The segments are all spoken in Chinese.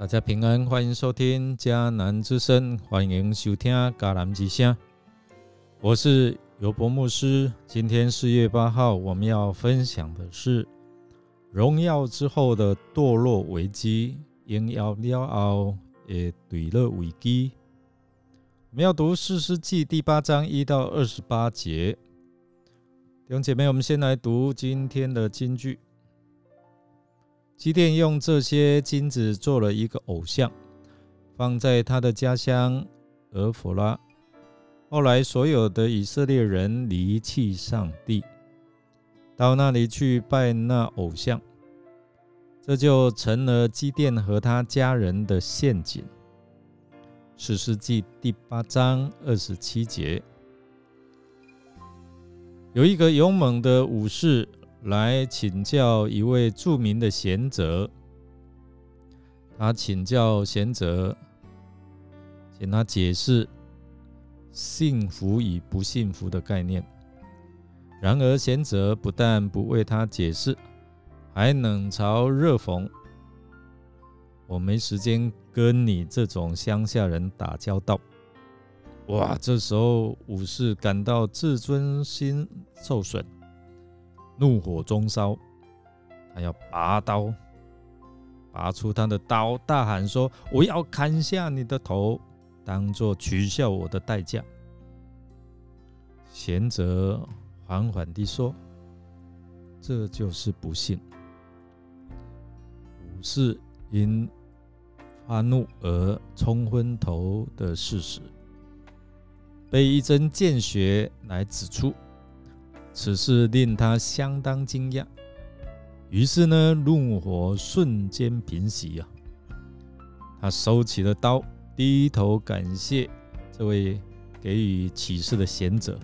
大家平安，欢迎收听迦南之声，欢迎收听迦南之声。我是尤博牧师。今天四月八号，我们要分享的是荣耀之后的堕落危机，荣耀了后也对了危机。我们要读四世纪第八章一到二十八节。弟兄姐妹，我们先来读今天的金句。基甸用这些金子做了一个偶像，放在他的家乡俄弗拉。后来，所有的以色列人离弃上帝，到那里去拜那偶像，这就成了基甸和他家人的陷阱。史诗记第八章二十七节，有一个勇猛的武士。来请教一位著名的贤者，他请教贤者，请他解释幸福与不幸福的概念。然而贤者不但不为他解释，还冷嘲热讽：“我没时间跟你这种乡下人打交道。”哇！这时候武士感到自尊心受损。怒火中烧，他要拔刀，拔出他的刀，大喊说：“我要砍下你的头，当做取笑我的代价。”贤者缓缓地说：“这就是不幸。”武士因发怒而冲昏头的事实，被一针见血来指出。此事令他相当惊讶，于是呢，怒火瞬间平息啊！他收起了刀，低头感谢这位给予启示的贤者。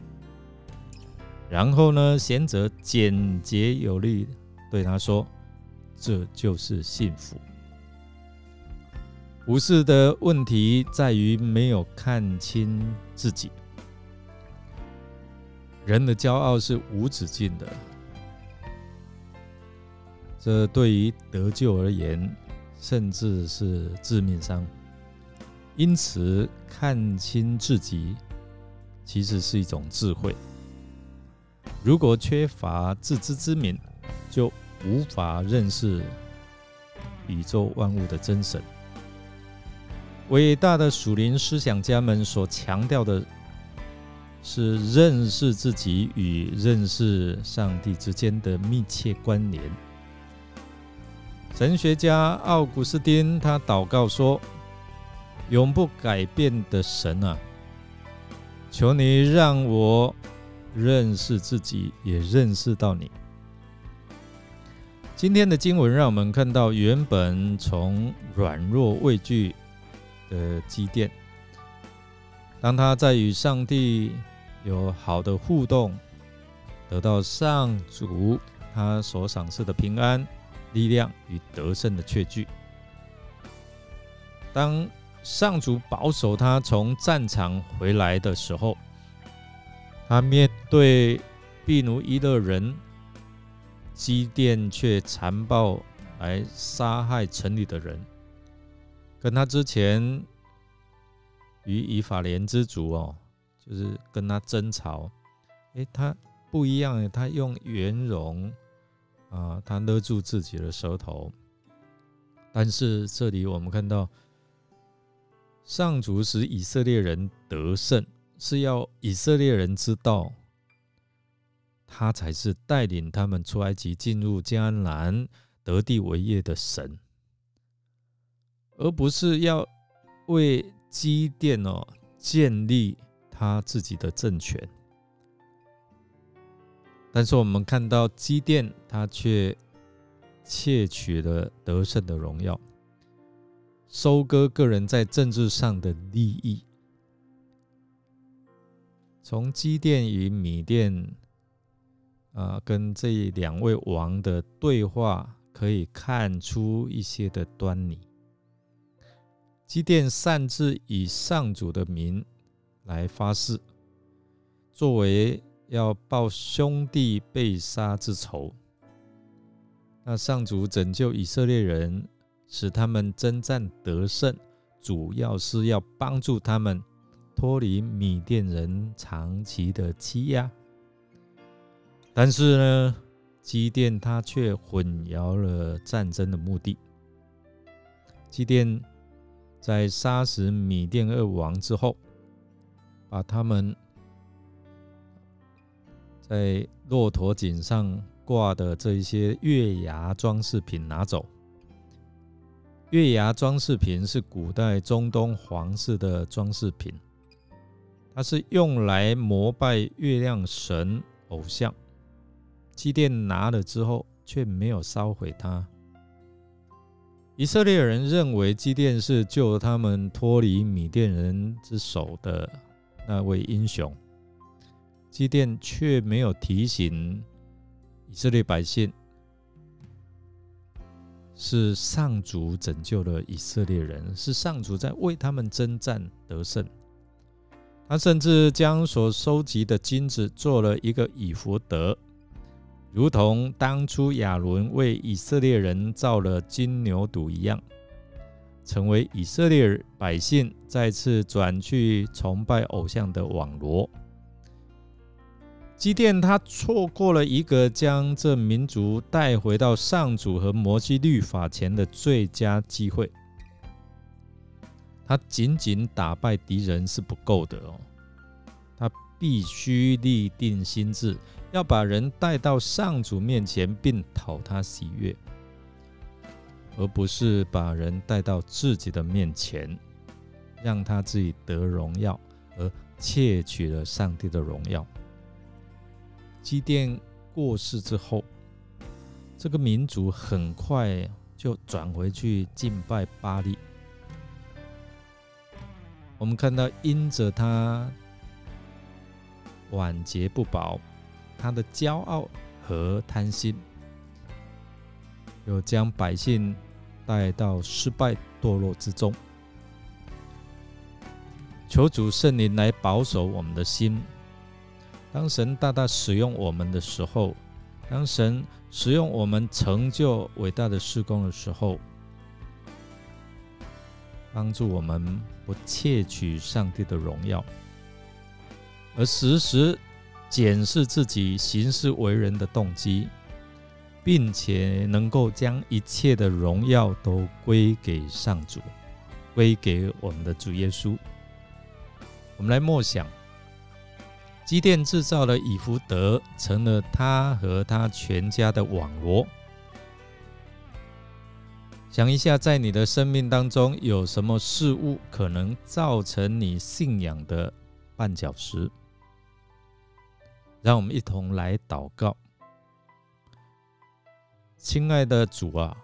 然后呢，贤者简洁有力对他说：“这就是幸福。”武士的问题在于没有看清自己。人的骄傲是无止境的，这对于得救而言，甚至是致命伤。因此，看清自己其实是一种智慧。如果缺乏自知之明，就无法认识宇宙万物的真神。伟大的属灵思想家们所强调的。是认识自己与认识上帝之间的密切关联。神学家奥古斯丁他祷告说：“永不改变的神啊，求你让我认识自己，也认识到你。”今天的经文让我们看到，原本从软弱畏惧的积淀，当他在与上帝。有好的互动，得到上主他所赏赐的平安、力量与得胜的确据。当上主保守他从战场回来的时候，他面对毗奴伊勒人基甸，却残暴来杀害城里的人，跟他之前与以法莲之族哦。就是跟他争吵，诶，他不一样，他用圆融啊，他勒住自己的舌头。但是这里我们看到，上主使以色列人得胜，是要以色列人知道，他才是带领他们出埃及、进入迦南、得地为业的神，而不是要为积淀哦建立。他自己的政权，但是我们看到基甸，他却窃取了得胜的荣耀，收割个人在政治上的利益。从基甸与米甸啊，跟这两位王的对话，可以看出一些的端倪。基甸擅自以上主的名。来发誓，作为要报兄弟被杀之仇。那上主拯救以色列人，使他们征战得胜，主要是要帮助他们脱离米甸人长期的欺压。但是呢，基甸他却混淆了战争的目的。基甸在杀死米甸二王之后，把他们在骆驼颈上挂的这一些月牙装饰品拿走。月牙装饰品是古代中东皇室的装饰品，它是用来膜拜月亮神偶像。基甸拿了之后，却没有烧毁它。以色列人认为基甸是救他们脱离米甸人之手的那位英雄，基甸却没有提醒以色列百姓，是上主拯救了以色列人，是上主在为他们征战得胜。他甚至将所收集的金子做了一个以弗德。如同当初亚伦为以色列人造了金牛犊一样，成为以色列百姓再次转去崇拜偶像的网罗。基甸他错过了一个将这民族带回到上主和摩西律法前的最佳机会。他仅仅打败敌人是不够的哦，他必须立定心志。要把人带到上主面前，并讨他喜悦，而不是把人带到自己的面前，让他自己得荣耀，而窃取了上帝的荣耀。基甸过世之后，这个民族很快就转回去敬拜巴利。我们看到，因着他晚节不保。他的骄傲和贪心，又将百姓带到失败堕落之中。求主圣灵来保守我们的心。当神大大使用我们的时候，当神使用我们成就伟大的事工的时候，帮助我们不窃取上帝的荣耀，而时时。检视自己行事为人的动机，并且能够将一切的荣耀都归给上主，归给我们的主耶稣。我们来默想，机电制造了以弗德，成了他和他全家的网罗。想一下，在你的生命当中，有什么事物可能造成你信仰的绊脚石？让我们一同来祷告，亲爱的主啊，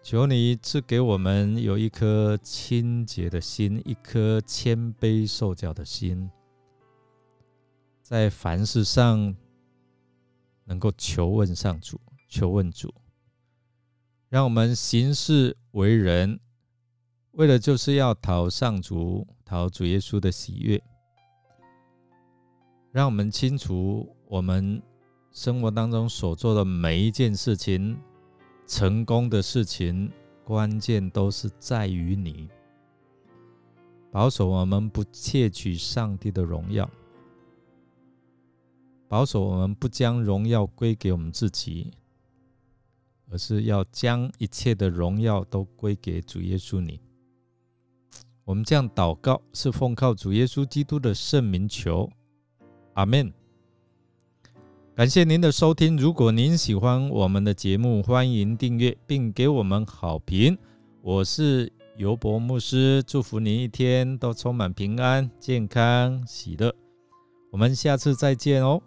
求你赐给我们有一颗清洁的心，一颗谦卑受教的心，在凡事上能够求问上主，求问主，让我们行事为人，为了就是要讨上主、讨主耶稣的喜悦。让我们清除，我们生活当中所做的每一件事情，成功的事情，关键都是在于你保守我们不窃取上帝的荣耀，保守我们不将荣耀归给我们自己，而是要将一切的荣耀都归给主耶稣你。我们这样祷告，是奉靠主耶稣基督的圣名求。阿门。感谢您的收听。如果您喜欢我们的节目，欢迎订阅并给我们好评。我是尤博牧师，祝福您一天都充满平安、健康、喜乐。我们下次再见哦。